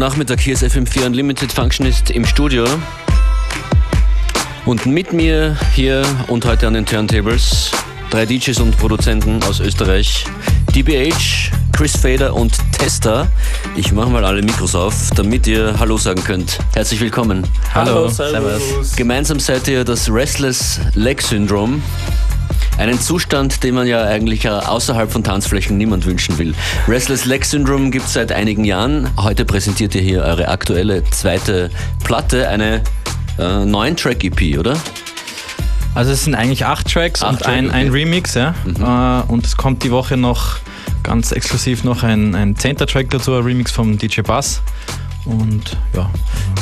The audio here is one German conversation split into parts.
Nachmittag, hier ist FM4 Unlimited Functionist im Studio. Und mit mir hier und heute an den Turntables drei DJs und Produzenten aus Österreich. DBH, Chris Fader und Tester. Ich mache mal alle Mikros auf, damit ihr Hallo sagen könnt. Herzlich willkommen. Hallo, Hallo servus. Gemeinsam seid ihr das Restless Leg Syndrome. Einen Zustand, den man ja eigentlich außerhalb von Tanzflächen niemand wünschen will. Restless Leg Syndrome gibt es seit einigen Jahren. Heute präsentiert ihr hier eure aktuelle zweite Platte, eine äh, neun Track EP, oder? Also es sind eigentlich acht Tracks acht und Track, ein, okay. ein Remix, ja. Mhm. Äh, und es kommt die Woche noch ganz exklusiv noch ein, ein zehnter Track dazu, ein Remix vom DJ Bass. Und ja.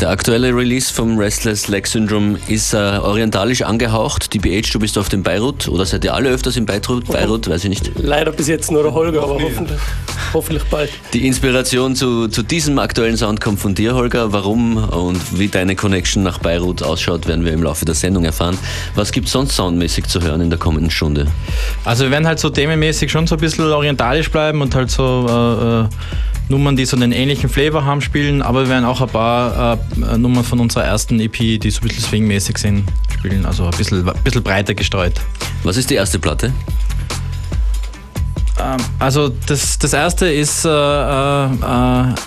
Der aktuelle Release vom Restless Leg Syndrome ist äh, orientalisch angehaucht. Die BH, du bist auf dem Beirut oder seid ihr alle öfters in Beirut? Beirut, weiß ich nicht. Leider bis jetzt nur der Holger, aber hoffentlich, hoffentlich bald. Die Inspiration zu, zu diesem aktuellen Sound kommt von dir, Holger. Warum und wie deine Connection nach Beirut ausschaut, werden wir im Laufe der Sendung erfahren. Was gibt es sonst soundmäßig zu hören in der kommenden Stunde? Also wir werden halt so themenmäßig schon so ein bisschen orientalisch bleiben und halt so äh, äh Nummern, die so einen ähnlichen Flavor haben, spielen, aber wir werden auch ein paar äh, Nummern von unserer ersten EP, die so ein bisschen swingmäßig sind, spielen, also ein bisschen, ein bisschen breiter gestreut. Was ist die erste Platte? Ähm, also das, das erste ist äh, äh,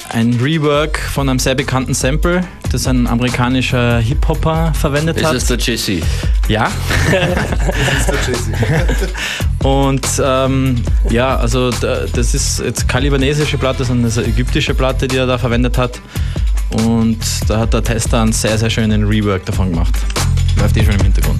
ein Rework von einem sehr bekannten Sample, das ein amerikanischer Hip-Hopper verwendet ist hat. Ist das der Jesse? Ja. das ist der Jesse. Und ähm, ja, also das ist jetzt keine libanesische Platte, sondern eine ägyptische Platte, die er da verwendet hat. Und da hat der Tester einen sehr, sehr schönen Rework davon gemacht. Läuft eh schon im Hintergrund.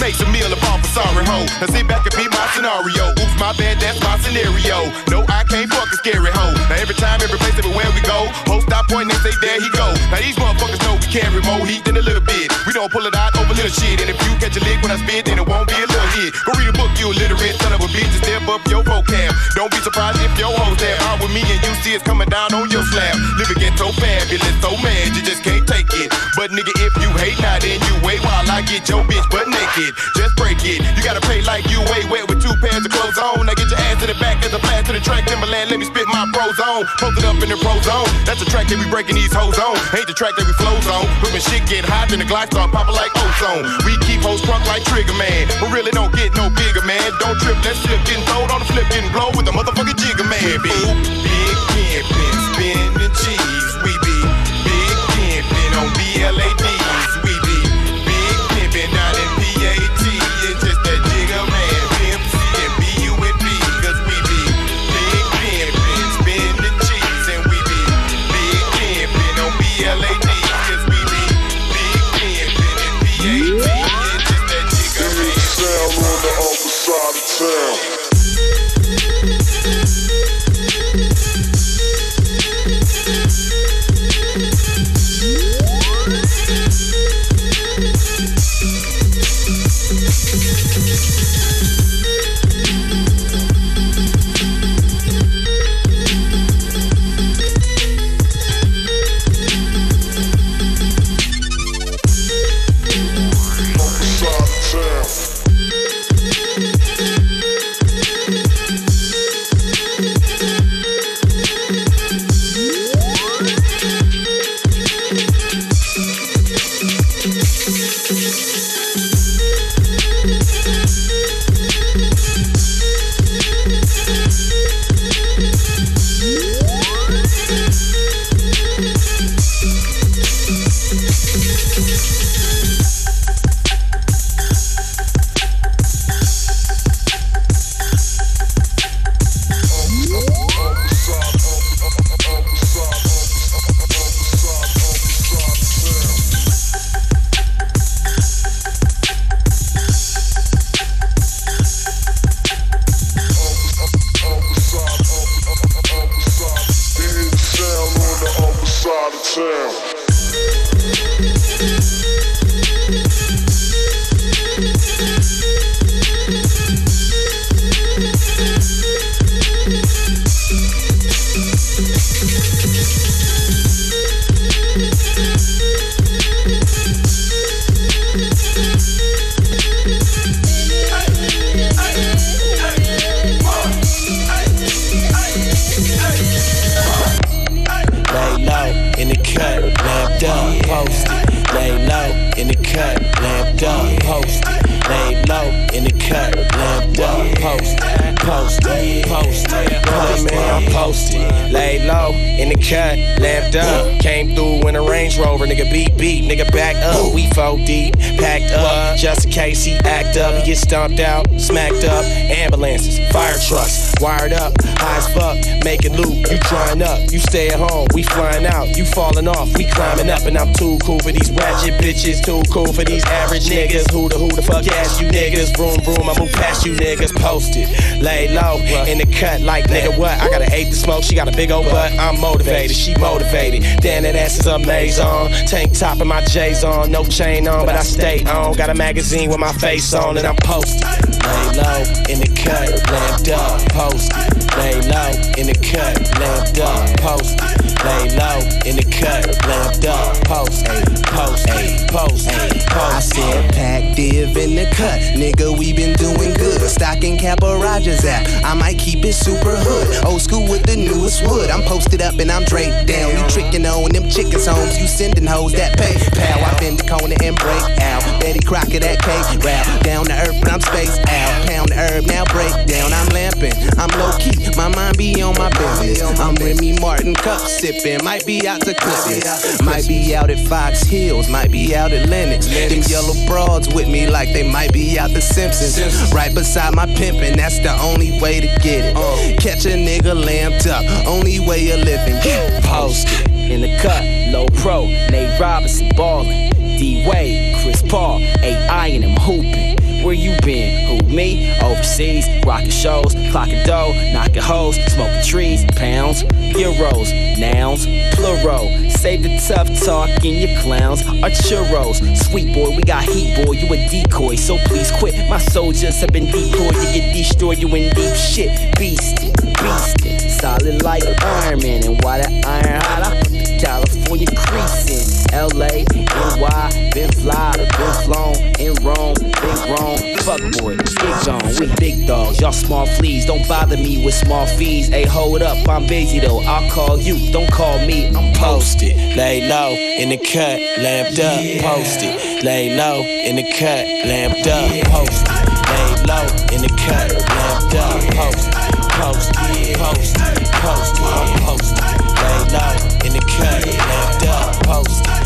Make some meal of about for sorry hoe. Now sit back and be my scenario. Oops, my bad, that's my scenario. No, I can't fuck a scary hoe. Now every time, every place, everywhere we go, host stop point, they say there he go. Now these motherfuckers know we carry more heat than a little bit. We don't pull it out over little shit. And if you catch a lick when I spit, then it won't be a little hit. Go read a book, you illiterate son of a bitch, and step up your vocab. Don't be surprised if your hoes have out with me and you see it's coming down on your slab. Living ghetto fabulous, so mad you just can't take it. But nigga, if you hate, now then you wait while I get your bitch butt naked. Just break it. You gotta pay like you way wet with two pairs of clothes on. Now get your ass to the back as a blast to the track. Timberland, let me spit my pros on. Post it up in the pro zone. That's the track that we breaking these hoes on. Ain't the track that we flows on. But when shit get hot, then the glide start popping like ozone. We keep hoes crunk like Trigger Man. But really don't get no bigger, man. Don't trip, that slip getting throwed on the flip, getting blow with the motherfucking jigger man. Big, big pimpin', spinning cheese. We be big pimpin' on BLADs. Niggas. Who the who the fuck ass you niggas? Vroom vroom, I move past you niggas, posted, lay low in the cut like nigga what? I got an eight to smoke, she got a big old butt. I'm motivated, she motivated. Damn that ass is amazing. Tank top and my J's on, no chain on, but I stay on. Got a magazine with my face on, and I'm posted. Lay low in the cut, lamped up, posted. Lay low in the cut, lamped up, posted. Lay low in the cut, lamped up, post, ayy, post, ayy, post, ayy, post. I said pack div in the cut, nigga we been doing good. Stocking cap Rogers out, I might keep it super hood. Old school with the newest wood. I'm posted up and I'm draped down. You tricking on them chickens homes, you sending hoes that pay. Pow, I bend the corner and break out. Betty Crocker that cake rap. Down to earth, but I'm spaced out. Pound the herb, now break down. I'm lamping, I'm low key. My mind be on my business. I'm Remy Martin cup sipping. Might be out to Christmas. Might be out at Fox Hills. Might be out at Lennox. Them yellow broads with me like they might be out the Simpsons. Right beside my pimpin', that's the only way to get it. Oh. Catch a nigga lamped up. Only way of living. Posted in the cut, low pro, Nate Robinson ballin'. D Wade, Chris Paul, AI, and I'm hooping. Where you been? Who, me? Overseas, rocking shows, clocking dough, knocking hoes, smoking trees, pounds, euros, nouns, plural. Save the tough talk in your clowns are churros. Sweet boy, we got heat, boy, you a decoy, so please quit. My soldiers have been deployed to get destroyed, you in deep shit. Beast, beast, solid like Iron Man, and why that iron hot? I put the California crease in. LA, NY, been fly, been flown, in Rome, grown. Fuck boy, get gone, we big dogs, y'all small fleas. Don't bother me with small fees. Hey, hold up, I'm busy though. I'll call you, don't call me, I'm posted. Lay low in the cut, lamped up, posted. Lay low in the cut, lamped up, posted. Lay low in the cut, lamped up, posted. Posted, posted, posted, I'm posted. Lay low in the cut, lamped up, posted.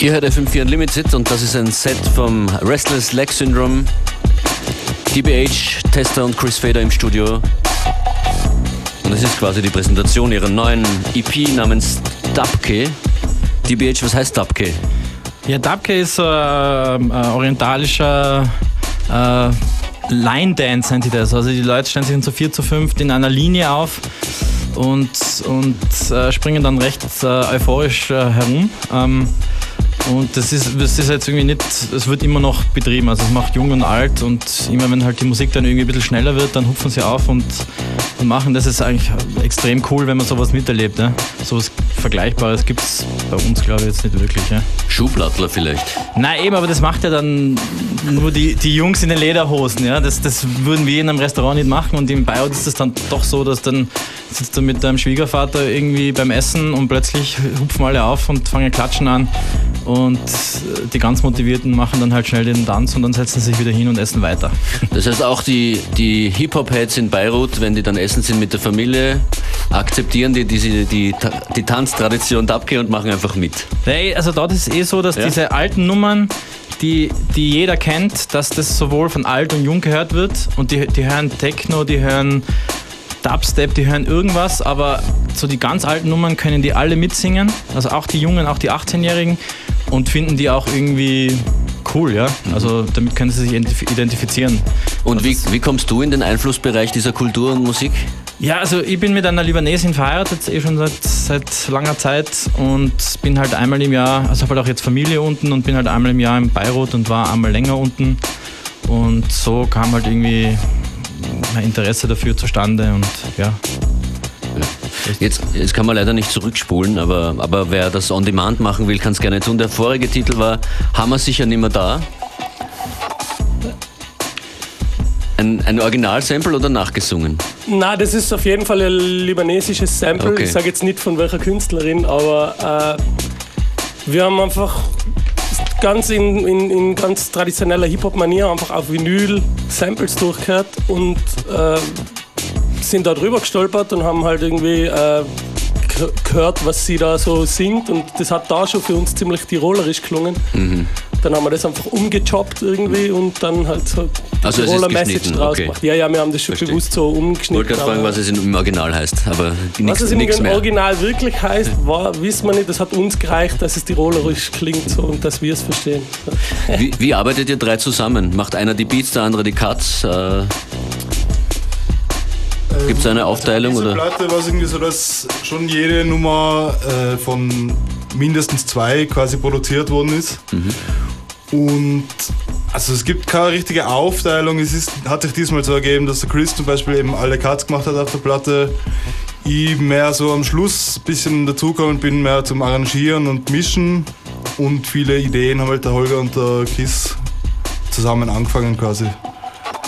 Ihr hört FM4 Unlimited und das ist ein Set vom Restless Leg Syndrome. DBH, Tester und Chris Fader im Studio. Und es ist quasi die Präsentation ihrer neuen EP namens Dabke. DBH, was heißt Dabke? Ja, Dabke ist äh, äh, orientalischer äh, Line Dance, nennt sie das. Also die Leute stellen sich zu vier, zu fünf in einer Linie auf und, und äh, springen dann recht äh, euphorisch äh, herum. Ähm, und das ist, das ist jetzt irgendwie nicht, es wird immer noch betrieben. Also es macht jung und alt und immer wenn halt die Musik dann irgendwie ein bisschen schneller wird, dann hupfen sie auf und, und machen. Das ist eigentlich extrem cool, wenn man sowas miterlebt. Ne? Sowas Vergleichbares gibt es bei uns, glaube ich, jetzt nicht wirklich. Ja? Schuhplattler vielleicht. Nein, eben, aber das macht ja dann nur die, die Jungs in den Lederhosen. Ja? Das, das würden wir in einem Restaurant nicht machen und im Bayern ist es dann doch so, dass dann sitzt du mit deinem Schwiegervater irgendwie beim Essen und plötzlich hupfen alle auf und fangen klatschen an. Und äh, die ganz Motivierten machen dann halt schnell den Tanz und dann setzen sie sich wieder hin und essen weiter. Das heißt, auch die, die Hip-Hop-Heads in Beirut, wenn die dann essen sind mit der Familie, akzeptieren die diese, die, die Tanztradition Dabke und machen einfach mit. Hey, also dort ist es eh so, dass Ja? diese alten Nummern, die, die jeder kennt, dass das sowohl von alt und jung gehört wird und die, die hören Techno, die hören Dubstep, die hören irgendwas, aber so die ganz alten Nummern können die alle mitsingen, also auch die Jungen, auch die 18-Jährigen und finden die auch irgendwie cool, ja. Also damit können sie sich identif- identifizieren. Und wie, wie kommst du in den Einflussbereich dieser Kultur und Musik? Ja, also ich bin mit einer Libanesin verheiratet, eh schon seit, seit langer Zeit und bin halt einmal im Jahr, also habe halt auch jetzt Familie unten und bin halt einmal im Jahr in Beirut und war einmal länger unten und so kam halt irgendwie mein Interesse dafür zustande und ja. Jetzt, jetzt kann man leider nicht zurückspulen, aber, aber wer das on demand machen will, kann es gerne tun. Der vorige Titel war Hammer sicher nimmer da. Ein, ein Originalsample oder nachgesungen? Na, das ist auf jeden Fall ein libanesisches Sample. Okay. Ich sage jetzt nicht von welcher Künstlerin, aber äh, wir haben einfach ganz in, in, in ganz traditioneller Hip-Hop-Manier einfach auf Vinyl Samples durchgehört und äh, sind da drüber gestolpert und haben halt irgendwie äh, ge- gehört, was sie da so singt und das hat da schon für uns ziemlich tirolerisch gelungen. Mhm. Dann haben wir das einfach umgechoppt irgendwie und dann halt so Also es ist Tiroler Message draus okay. gemacht. Ja, ja, wir haben das schon Verstehe. bewusst so Ich umgeschnitten. wollte gerade fragen, was es im Original heißt, aber was nichts es im. Original wirklich heißt, war, wissen wir nicht. Das hat uns gereicht, dass es tirolerisch klingt so und dass wir es verstehen. Wie, wie arbeitet ihr drei zusammen? Macht einer die Beats, der andere die Cuts? Äh, Gibt es eine Aufteilung? Diese Oder? Platte war es irgendwie so, dass schon jede Nummer äh, von mindestens zwei quasi produziert worden ist. Und also es gibt keine richtige Aufteilung. Es ist, hat sich diesmal so ergeben, dass der Chris zum Beispiel eben alle Cuts gemacht hat auf der Platte. Ich mehr so am Schluss ein bisschen dazugekommen bin, mehr zum Arrangieren und Mischen. Und viele Ideen haben halt der Holger und der Chris zusammen angefangen quasi.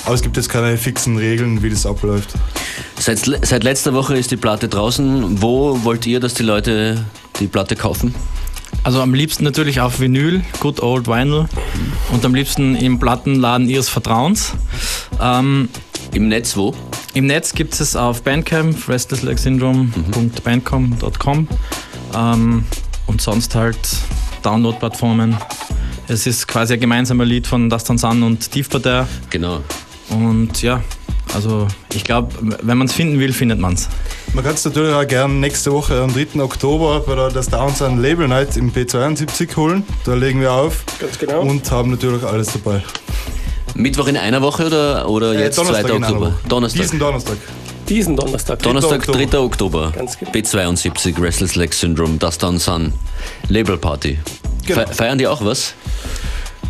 Aber es gibt jetzt keine fixen Regeln, wie das abläuft. Seit, seit letzter Woche ist die Platte draußen. Wo wollt ihr, dass die Leute die Platte kaufen? Also am liebsten natürlich auf Vinyl, Good Old Vinyl und am liebsten im Plattenladen ihres Vertrauens. Ähm, Im Netz wo? Im Netz gibt es auf Bandcamp, restlesslegsyndrome.bandcamp.com ähm, und sonst halt Download-Plattformen. Es ist quasi ein gemeinsamer Lied von Dastan Sun und Tiefparterre Genau. und ja, also ich glaube, wenn man es finden will, findet man es. Man kann es natürlich auch gerne nächste Woche am 3. Oktober bei der das Downs an Label Night im P72 holen. Da legen wir auf Ganz genau. und haben natürlich alles dabei. Mittwoch in einer Woche oder, oder Äh, jetzt 2. Donnerstag in einer Oktober? Woche. Donnerstag. Diesen Donnerstag. Diesen Donnerstag. Donnerstag, Oktober. 3. Oktober. Ganz genau. B72, Restless Leg Syndrome, Das Down Sun, Label Party. Genau. Fe feiern die auch was?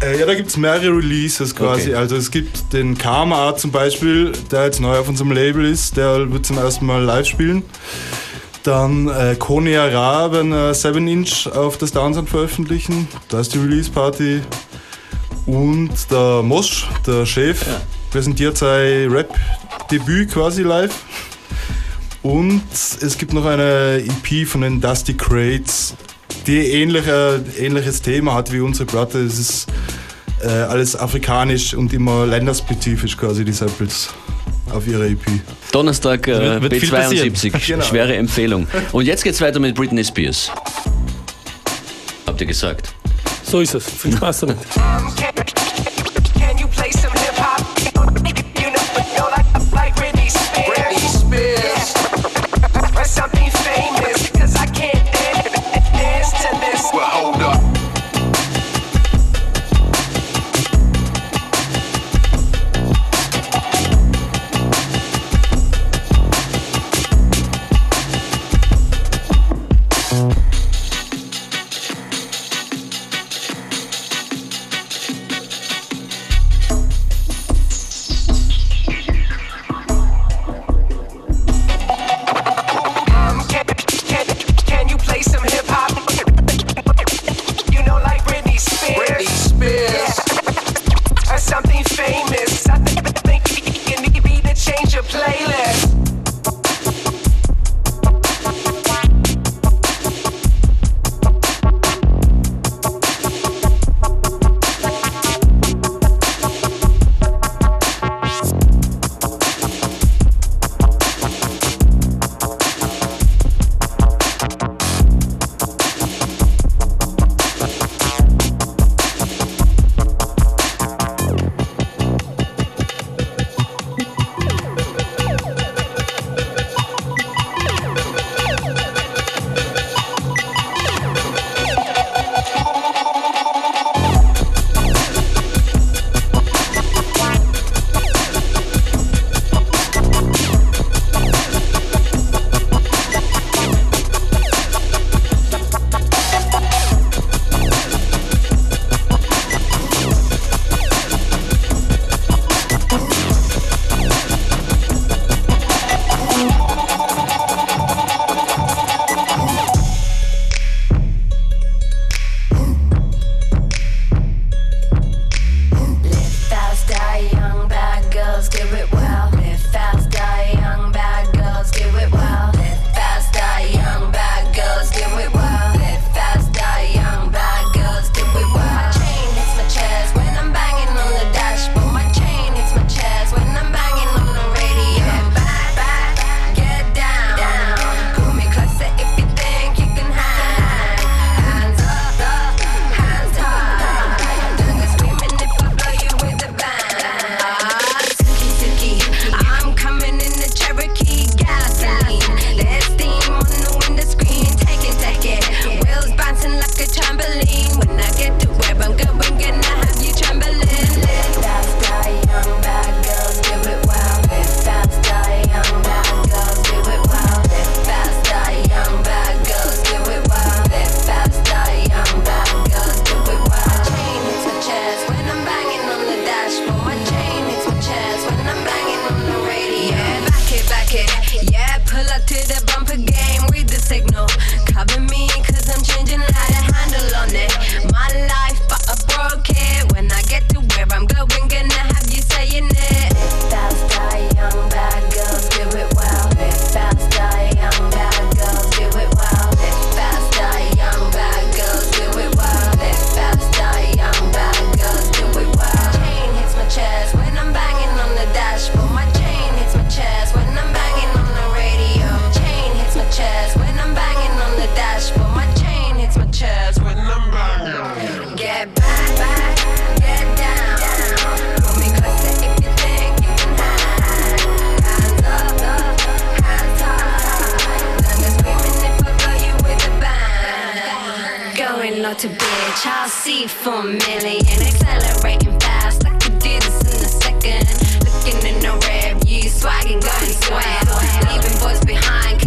Äh, ja, da gibt es mehrere Releases quasi. Okay. Also es gibt den Karma Art zum Beispiel, der jetzt neu auf unserem Label ist. Der wird zum ersten Mal live spielen. Dann äh, Konya Ra werden äh, 7 Inch auf das Downsound veröffentlichen. Da ist die Release Party. Und der Mosch, der Chef, präsentiert sein Rap-Debüt quasi live. Und es gibt noch eine EP von den Dusty Crates, die ähnliche, ähnliches Thema hat wie unsere Platte. Es ist äh, alles afrikanisch und immer länderspezifisch quasi die Samples auf ihrer EP. Donnerstag äh, Wird- wird viel B72, Genau. schwere Empfehlung. Und jetzt geht's weiter mit Britney Spears. Habt ihr gesagt? So ist es. Viel Spaß damit. girl to bitch. I'll see for a million, accelerating fast. I could do this in a second. Looking in the rear view, swagging, going swag, leaving boys behind.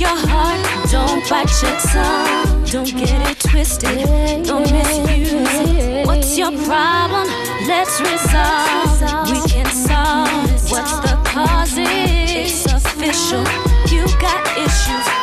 your heart, don't bite your tongue. Don't get it twisted, don't misuse it. What's your problem? Let's resolve. We can solve. What's the cause? It's official. You got issues.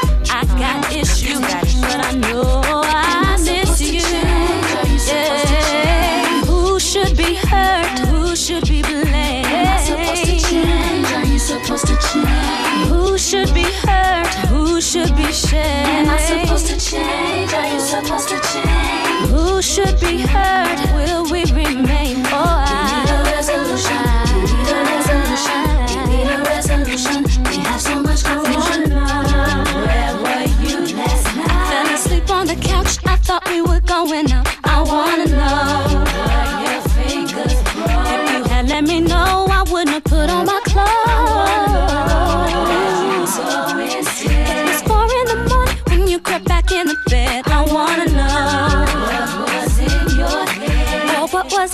should be shamed? Am I supposed to change? Are you supposed to change? Who should be heard? Will we remain? Oh,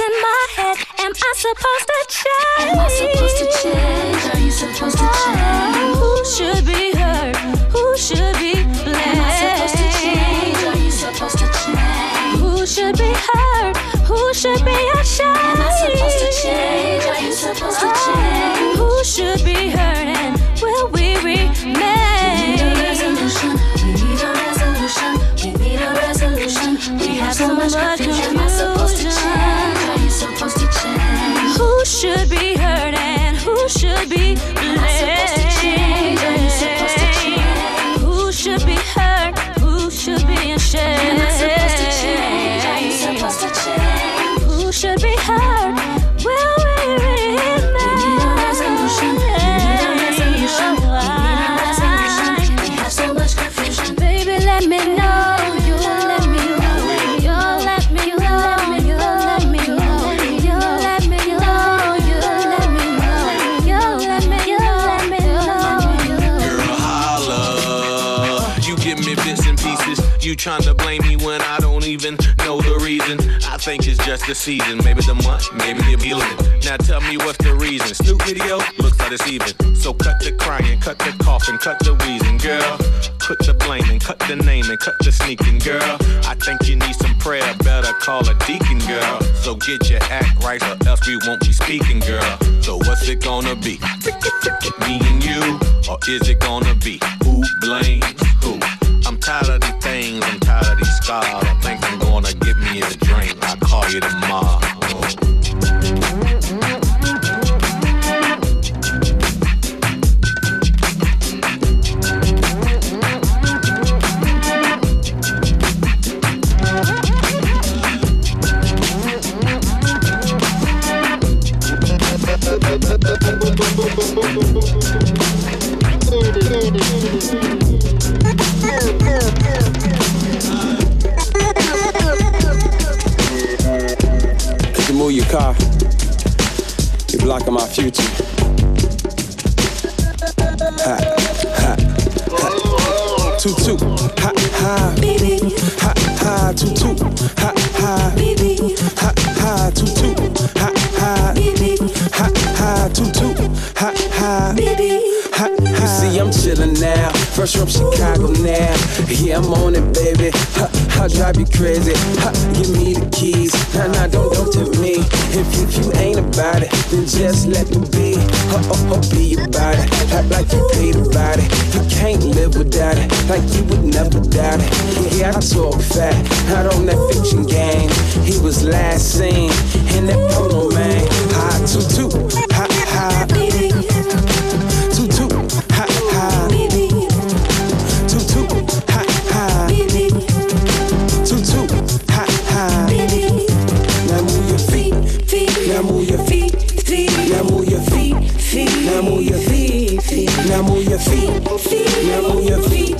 in my head. Am I supposed to change? Am I supposed to change? Are you supposed to change? Who should be hurt? Who should be blamed? Am I supposed to change? Are you supposed to change? Who should be hurt? Who should be should be just the season. Maybe the month, maybe the feeling. Now tell me what's the reason. Snoop video looks like it's even. So cut the crying, cut the coughing, cut the wheezing, girl. Quit the blaming, cut the naming, cut the sneaking, girl. I think you need some prayer. Better call a deacon, girl. So get your act right, or else we won't be speaking, girl. So what's it gonna be? Me and you, or is it gonna be who blames who? I'm tired of these things, I'm tired of these scars made a. blocking my future. Ha, ha, ha. Two two, ha ha, baby, ha ha, two two, ha ha, baby, ha ha, two two, ha ha, baby, ha ha, two two, ha ha, baby, ha ha. You see, I'm chillin' now, fresh from Chicago now. Yeah, I'm on it, baby. I'll drive you crazy. Give me the keys. Nah, nah, don't, don't tempt me. If, if you ain't about it, then just let me be. Oh, oh, oh, be about it. Like, like you paid about it. You can't live without it. Like you would never doubt it. Yeah, I talk fat. Out on that fiction game. He was last seen in that polo man. High two two. Ha ha. Feet. Now move your feet.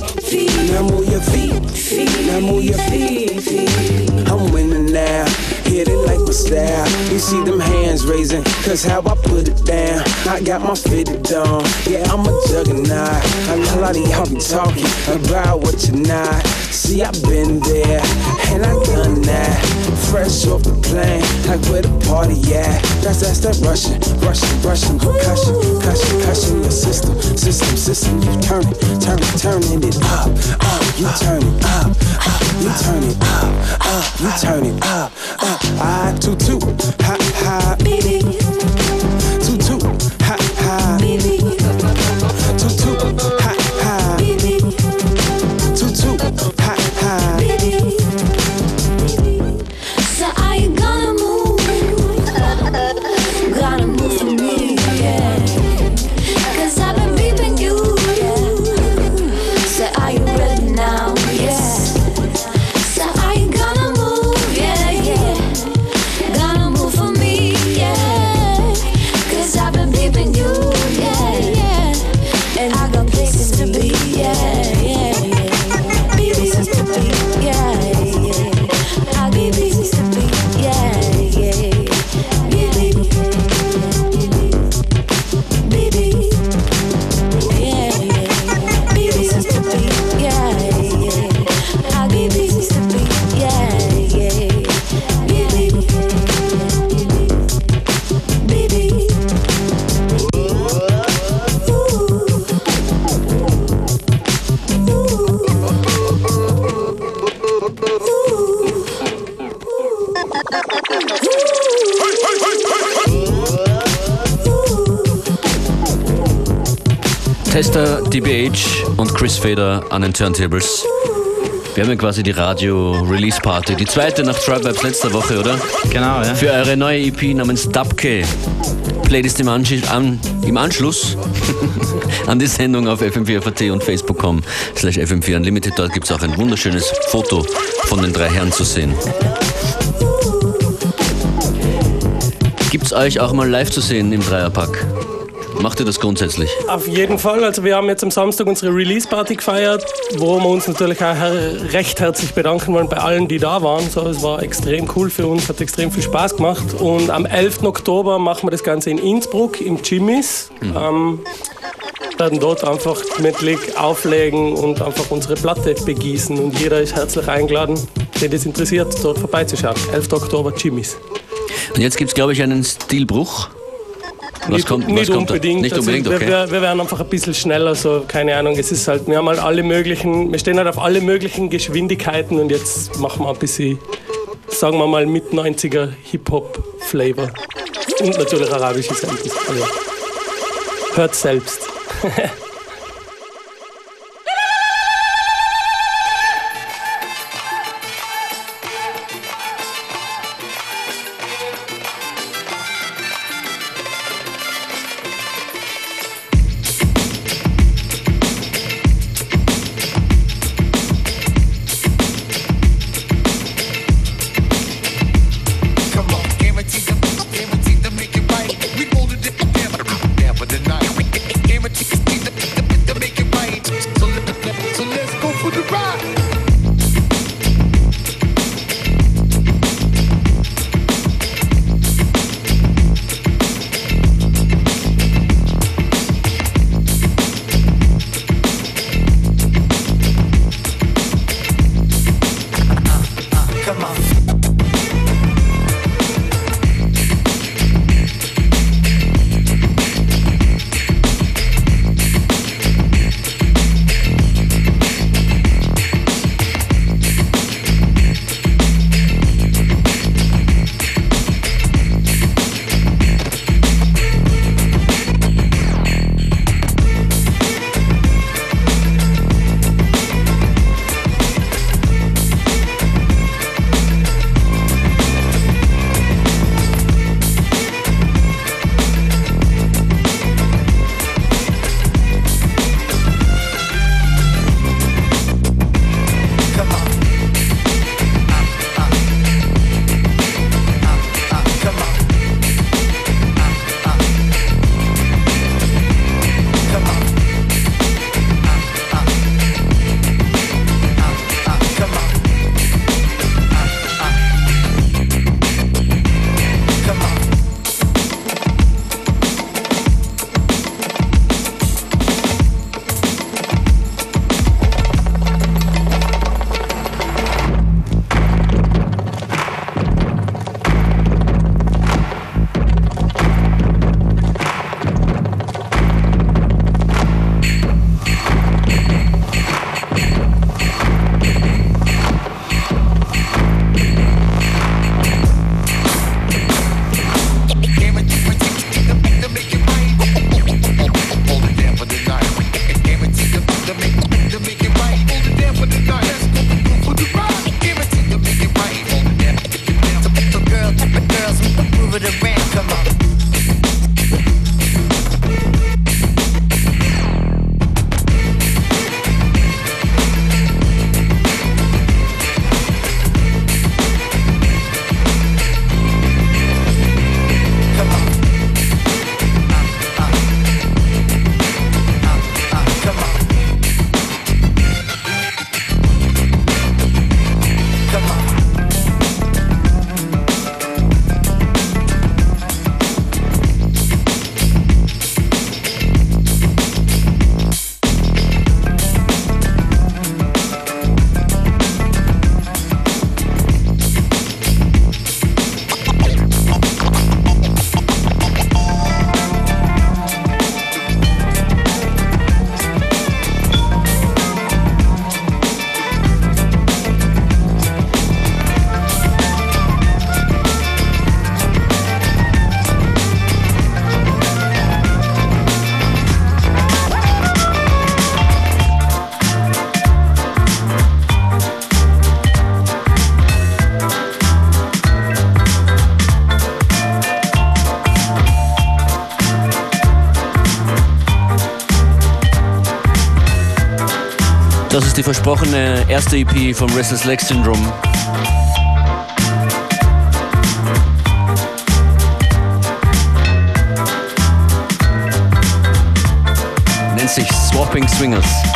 Now move your feet. Now move your feet. I'm winning now. Hit it like my style. You see them hands raising, cause how I put it down. I got my fitted on. Yeah, I'm a juggernaut. A lot of y'all be talking about what you're not. See, I've been there, and I done that. Fresh off the plane, like where the party at. That's that's that Russian, Russian, Russian concussion, concussion, concussion. Your system, system, system. You turn it, turn it, turning it up, up. You turn it up, up. You turn it up, up. You turn it up, up. I two two, ha ha, baby. Fader an den Turntables. Wir haben ja quasi die Radio-Release-Party. Die zweite nach Tribe Vibes letzter Woche, oder? Genau, ja. Für eure neue EP namens Dabke. Playlist im, Ansch an, im Anschluss an die Sendung auf fm4.at und facebook.com slash fm4 unlimited. Dort gibt es auch ein wunderschönes Foto von den drei Herren zu sehen. Gibt es euch auch mal live zu sehen im Dreierpack? Macht ihr das grundsätzlich? Auf jeden Fall. Also wir haben jetzt am Samstag unsere Release-Party gefeiert, wo wir uns natürlich auch recht herzlich bedanken wollen bei allen, die da waren. So, es war extrem cool für uns, hat extrem viel Spaß gemacht. Und am 11. Oktober machen wir das Ganze in Innsbruck im Jimmys. Ähm, werden dort einfach gemütlich auflegen und einfach unsere Platte begießen. Und jeder ist herzlich eingeladen, den das interessiert, dort vorbeizuschauen. 11. Oktober Jimmys. Und jetzt gibt es, glaube ich, einen Stilbruch. Was nicht, kommt, nicht was kommt da? unbedingt. Nicht Also unbedingt, wir, okay. wir, wir werden einfach ein bisschen schneller, so keine Ahnung. Es ist halt, wir haben halt alle möglichen, wir stehen halt auf alle möglichen Geschwindigkeiten und jetzt machen wir ein bisschen, sagen wir mal, mit 90er Hip-Hop-Flavor. Und natürlich arabische Samples. Also, hört selbst. versprochene erste EP vom Restless Leg Syndrome. Nennt sich Swapping Swingers.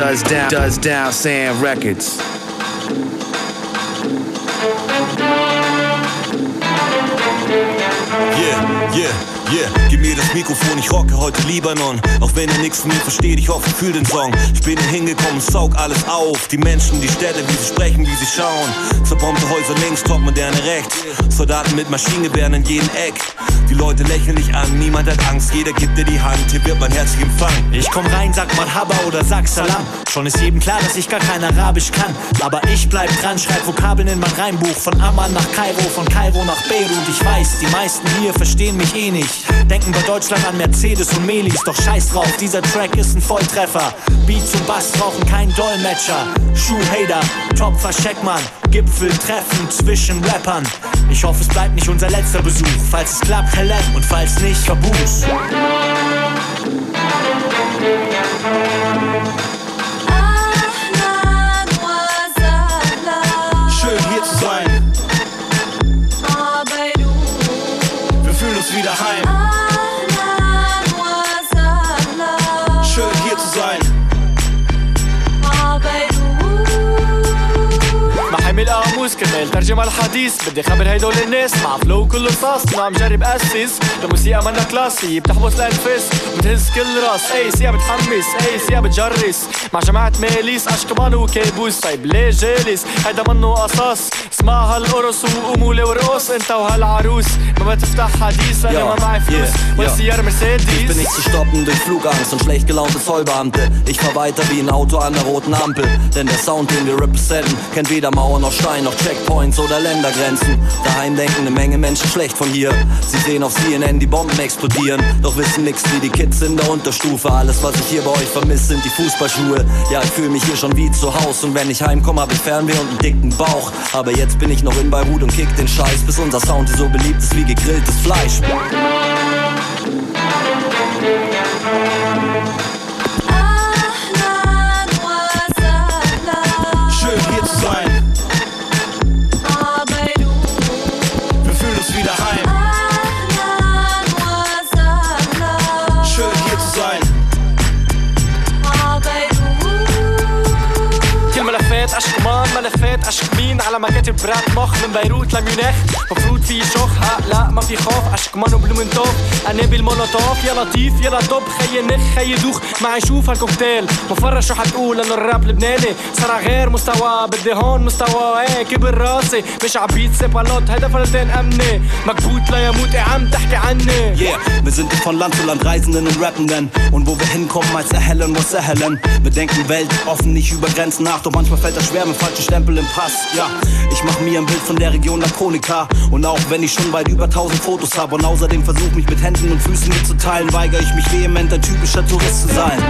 Does down, does down Sand Records. Yeah, yeah, yeah. Gib mir das Mikrofon, ich rocke heute Libanon. Auch wenn ihr nichts von mir versteht, ich hoffe, fühl den Song. Ich bin hingekommen, saug alles auf. Die Menschen, die Städte, wie sie sprechen, wie sie schauen. Zerbombte Häuser links, top moderne rechts. Soldaten mit Maschinengewehren in jedem Eck. Die Leute lächeln dich an, niemand hat Angst, jeder gibt dir die Hand. Hier wird man herzlich empfangen. Ich komm rein, sag mal Haba oder sag Salam. Schon ist jedem klar, dass ich gar kein Arabisch kann. Aber ich bleib dran, schreib Vokabeln in mein Reimbuch. Von Amman nach Kairo, von Kairo nach Beirut. Ich weiß, die meisten hier verstehen mich eh nicht. Denken bei Deutschland an Mercedes und Melis. Doch scheiß drauf, dieser Track ist ein Volltreffer. Beats und Bass brauchen keinen Dolmetscher. Schuhhater, Topfer, Scheckmann. Gipfeltreffen zwischen Rappern. Ich hoffe, es bleibt nicht unser letzter Besuch. Falls es klappt, Helle und falls nicht, Verbuß. قاموس كرمال ترجمة الحديث. بدي خبر هيدول الناس. مع فلو كل رصاص أنا عم جرب أسس. لموسيقى منا كلاسي. بتحبس الانفاس بتهز كل راس. أي سيا بتحمس. أي سيا بتجرس. مع جماعة ماليس. اشكبان وكابوس. طيب ليه جالس؟ هيدا منه قصاص. اسمعها القرص وقوموا لي ورقص انت وهالعروس ما بتفتح حديث انا ما معي فلوس ولا سيارة Ich bin مرسيدس nicht zu stoppen durch Flugangst und schlecht gelaunte Zollbeamte. Ich fahr weiter wie ein Auto an der roten Ampel. Denn der Sound, den wir representen, kennt weder Mauer noch Stein, noch Checkpoints oder Ländergrenzen. Daheim denken eine Menge Menschen schlecht von hier. Sie sehen auf CNN die Bomben explodieren, doch wissen nix wie die Kids in der Unterstufe. Alles, was ich hier bei euch vermisse, sind die Fußballschuhe. Ja, ich fühle mich hier schon wie zu Haus und wenn ich heimkomme, hab ich Fernweh und einen dicken Bauch. Aber jetzt Jetzt bin ich noch in Beirut und kick den Scheiß, bis unser Sound hier so beliebt ist wie gegrilltes Fleisch. Schön hier zu sein. Wir fühlen uns wieder heim. Schön hier zu sein. Kelma la fête, Ashkman, ma la fête, Ashkman. اشكمين على مكاتب راب مخ من بيروت لميونخ مفروض في شخ ها لا ما في خوف اشكمان وبلومنتوف انا بالمولوتوف يا لطيف يا لطب خي نخ خي دوخ معي شوف هالكوكتيل مفرش شو حتقول انه الراب لبناني صار على غير مستوى بدي هون مستوى ايه كبر راسي مش عبيد سيبالوت هيدا فلتين امني مكبوت لا يموت يا عم تحكي عني Yeah, wir sind von Land zu Land Reisenden und Rappenden. Und wo wir hinkommen, als erhellen, was erhellen. Wir denken Welt offen, nicht über Grenzen nach. Doch manchmal fällt das schwer mit falschen Stempel im Pass. Ja, ich mach mir ein Bild von der Region Lakonika. Und auch wenn ich schon weit über 1000 Fotos habe und außerdem versuche mich mit Händen und Füßen mitzuteilen, weigere ich mich vehement, ein typischer Tourist zu sein.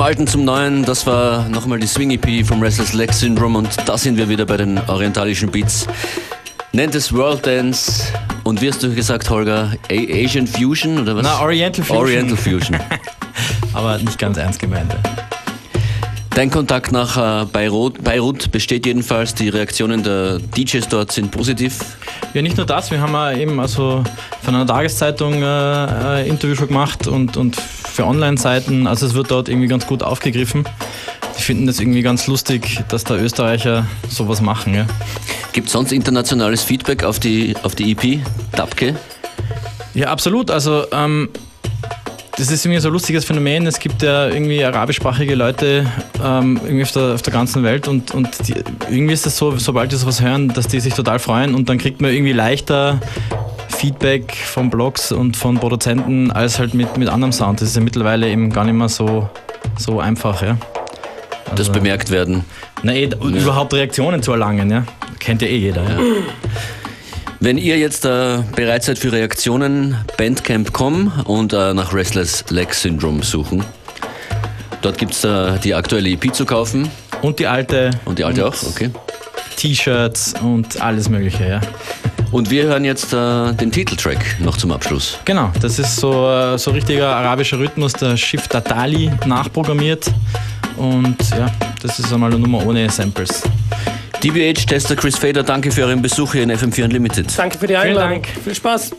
Vom Alten zum Neuen, das war nochmal die Swing EP vom Restless Leg Syndrome und da sind wir wieder bei den orientalischen Beats. Nennt es World Dance und wie hast du gesagt, Holger, A Asian Fusion oder was? Na, Oriental Fusion. Oriental Fusion. Aber nicht ganz ernst gemeint. Dein Kontakt nach äh, Beirut, Beirut besteht jedenfalls. Die Reaktionen der DJs dort sind positiv. Ja, nicht nur das, wir haben ja eben also von einer Tageszeitung äh, äh, Interview schon gemacht und, und für Online-Seiten. Also es wird dort irgendwie ganz gut aufgegriffen. Die finden das irgendwie ganz lustig, dass da Österreicher sowas machen. Ja. Gibt es sonst internationales Feedback auf die, auf die EP, Dabke? Ja, absolut. Also ähm, das ist irgendwie so ein lustiges Phänomen. Es gibt ja irgendwie arabischsprachige Leute ähm, irgendwie auf der, auf der ganzen Welt und, und die, irgendwie ist das so, sobald die sowas hören, dass die sich total freuen und dann kriegt man irgendwie leichter Feedback von Blogs und von Produzenten als halt mit, mit anderem Sound. Das ist ja mittlerweile eben gar nicht mehr so, so einfach. Ja. Das bemerkt werden. Na, eh, überhaupt Reaktionen zu erlangen, ja. Kennt ja eh jeder. Ja. Wenn ihr jetzt äh, bereit seid für Reaktionen, bandcamp.com und äh, nach Restless Leg Syndrome suchen. Dort gibt es äh, die aktuelle EP zu kaufen. Und die alte. Und die alte Und auch, okay. T-Shirts und alles Mögliche, ja. Und wir hören jetzt äh, den Titeltrack noch zum Abschluss. Genau, das ist so, äh, so richtiger arabischer Rhythmus, der Shift Atali nachprogrammiert. Und ja, das ist einmal eine Nummer ohne Samples. DBH-Tester Chris Fader, danke für euren Besuch hier in FM4 Unlimited. Danke für die Vielen Einladung. Dank. Viel Spaß.